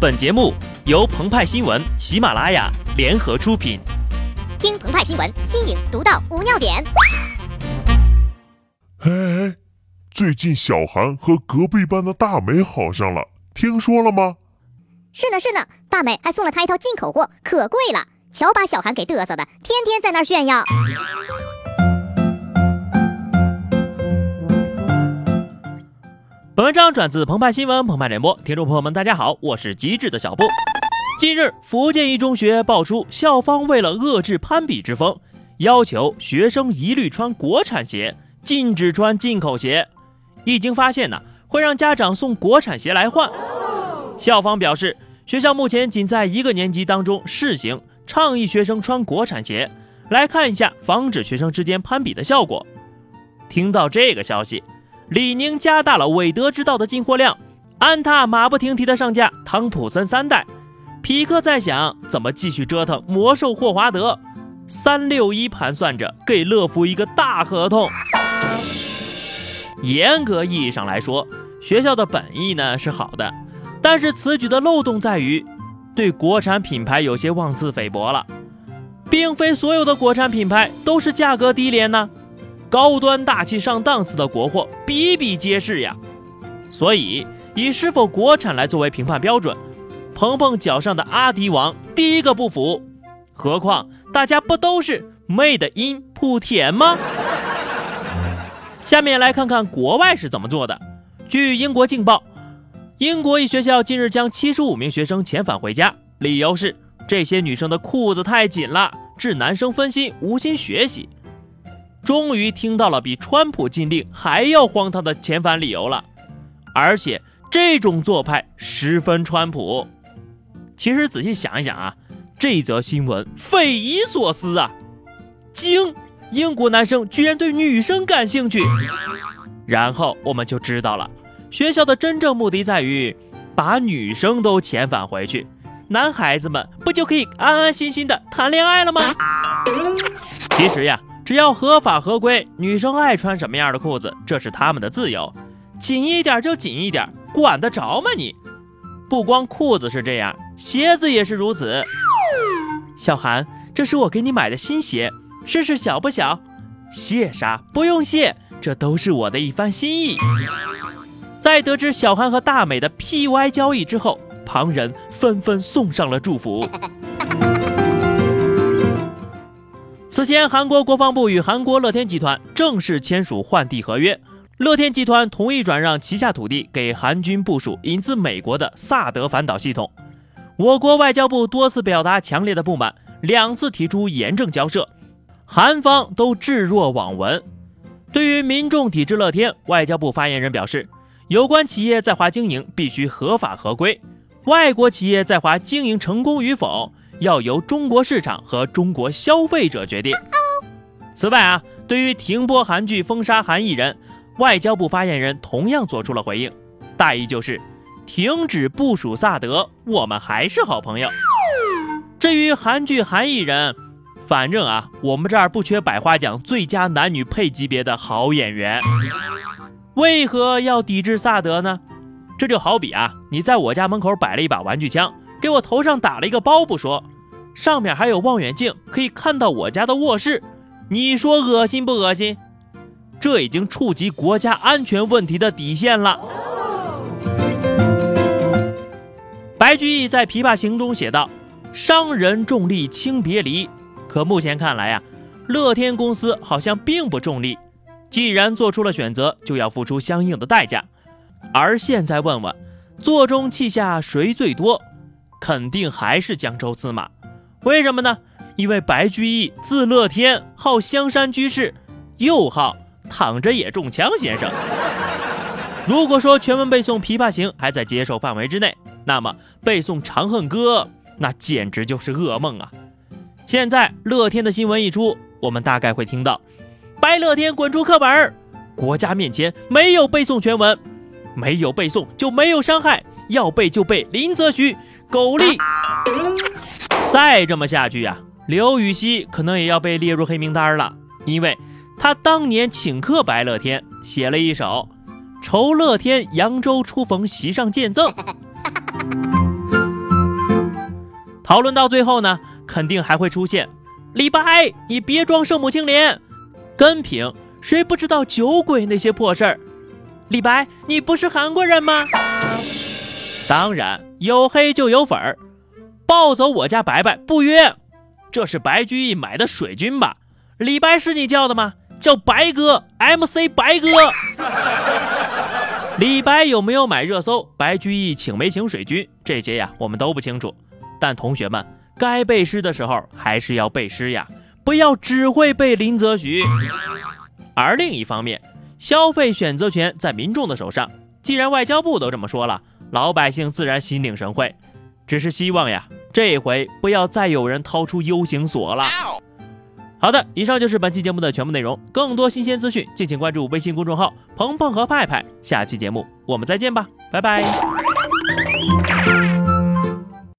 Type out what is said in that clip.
本节目由澎湃新闻、喜马拉雅联合出品。听澎湃新闻，新颖独到，无尿点。哎，最近小韩和隔壁班的大美好上了，听说了吗？是呢是呢，大美还送了他一套进口货，可贵了。瞧把小韩给嘚瑟的，天天在那儿炫耀。本文章转自澎湃新闻澎湃联播，听众朋友们，大家好，我是机智的小布。近日，福建一中学爆出校方为了遏制攀比之风，要求学生一律穿国产鞋，禁止穿进口鞋。一经发现呢，会让家长送国产鞋来换。校方表示，学校目前仅在一个年级当中试行，倡议学生穿国产鞋，来看一下防止学生之间攀比的效果。听到这个消息。李宁加大了韦德之道的进货量，安踏马不停蹄的上架汤普森三代，匹克在想怎么继续折腾魔兽霍华德，三六一盘算着给乐福一个大合同。严格意义上来说，学校的本意呢是好的，但是此举的漏洞在于，对国产品牌有些妄自菲薄了，并非所有的国产品牌都是价格低廉呢。高端大气上档次的国货比比皆是呀，所以以是否国产来作为评判标准，鹏鹏脚上的阿迪王第一个不服。何况大家不都是 Made in 莆田吗？下面来看看国外是怎么做的。据英国《镜报》，英国一学校近日将七十五名学生遣返回家，理由是这些女生的裤子太紧了，致男生分心无心学习。终于听到了比川普禁令还要荒唐的遣返理由了，而且这种做派十分川普。其实仔细想一想啊，这则新闻匪夷所思啊！惊，英国男生居然对女生感兴趣。然后我们就知道了，学校的真正目的在于把女生都遣返回去，男孩子们不就可以安安心心的谈恋爱了吗？其实呀。只要合法合规，女生爱穿什么样的裤子，这是她们的自由，紧一点就紧一点，管得着吗你？不光裤子是这样，鞋子也是如此。小韩，这是我给你买的新鞋，试试小不小？谢啥？不用谢，这都是我的一番心意。在得知小韩和大美的 PY 交易之后，旁人纷纷送上了祝福。此前，韩国国防部与韩国乐天集团正式签署换地合约，乐天集团同意转让旗下土地给韩军部署引自美国的萨德反导系统。我国外交部多次表达强烈的不满，两次提出严正交涉，韩方都置若罔闻。对于民众抵制乐天，外交部发言人表示，有关企业在华经营必须合法合规，外国企业在华经营成功与否。要由中国市场和中国消费者决定。此外啊，对于停播韩剧封杀韩艺人，外交部发言人同样做出了回应，大意就是停止部署萨德，我们还是好朋友。至于韩剧韩艺人，反正啊，我们这儿不缺百花奖最佳男女配级别的好演员。为何要抵制萨德呢？这就好比啊，你在我家门口摆了一把玩具枪。给我头上打了一个包不说，上面还有望远镜，可以看到我家的卧室。你说恶心不恶心？这已经触及国家安全问题的底线了。白居易在《琵琶行》中写道：“商人重利轻别离。”可目前看来呀，乐天公司好像并不重利。既然做出了选择，就要付出相应的代价。而现在问问，座中泣下谁最多？肯定还是江州司马，为什么呢？因为白居易字乐天，号香山居士，又号躺着也中枪先生。如果说全文背诵《琵琶行》还在接受范围之内，那么背诵《长恨歌》那简直就是噩梦啊！现在乐天的新闻一出，我们大概会听到“白乐天滚出课本儿”，国家面前没有背诵全文，没有背诵就没有伤害，要背就背林则徐。苟利，再这么下去呀，刘禹锡可能也要被列入黑名单了，因为他当年请客白乐天，写了一首《酬乐天扬州初逢席上见赠》。讨论到最后呢，肯定还会出现李白，你别装圣母青莲。跟评，谁不知道酒鬼那些破事儿？李白，你不是韩国人吗？当然有黑就有粉儿，抱走我家白白不约。这是白居易买的水军吧？李白是你叫的吗？叫白哥，MC 白哥。李白有没有买热搜？白居易请没请水军？这些呀，我们都不清楚。但同学们，该背诗的时候还是要背诗呀，不要只会背林则徐。而另一方面，消费选择权在民众的手上。既然外交部都这么说了，老百姓自然心领神会。只是希望呀，这回不要再有人掏出 U 型锁了。好的，以上就是本期节目的全部内容。更多新鲜资讯，敬请关注微信公众号“鹏鹏和派派”。下期节目我们再见吧，拜拜。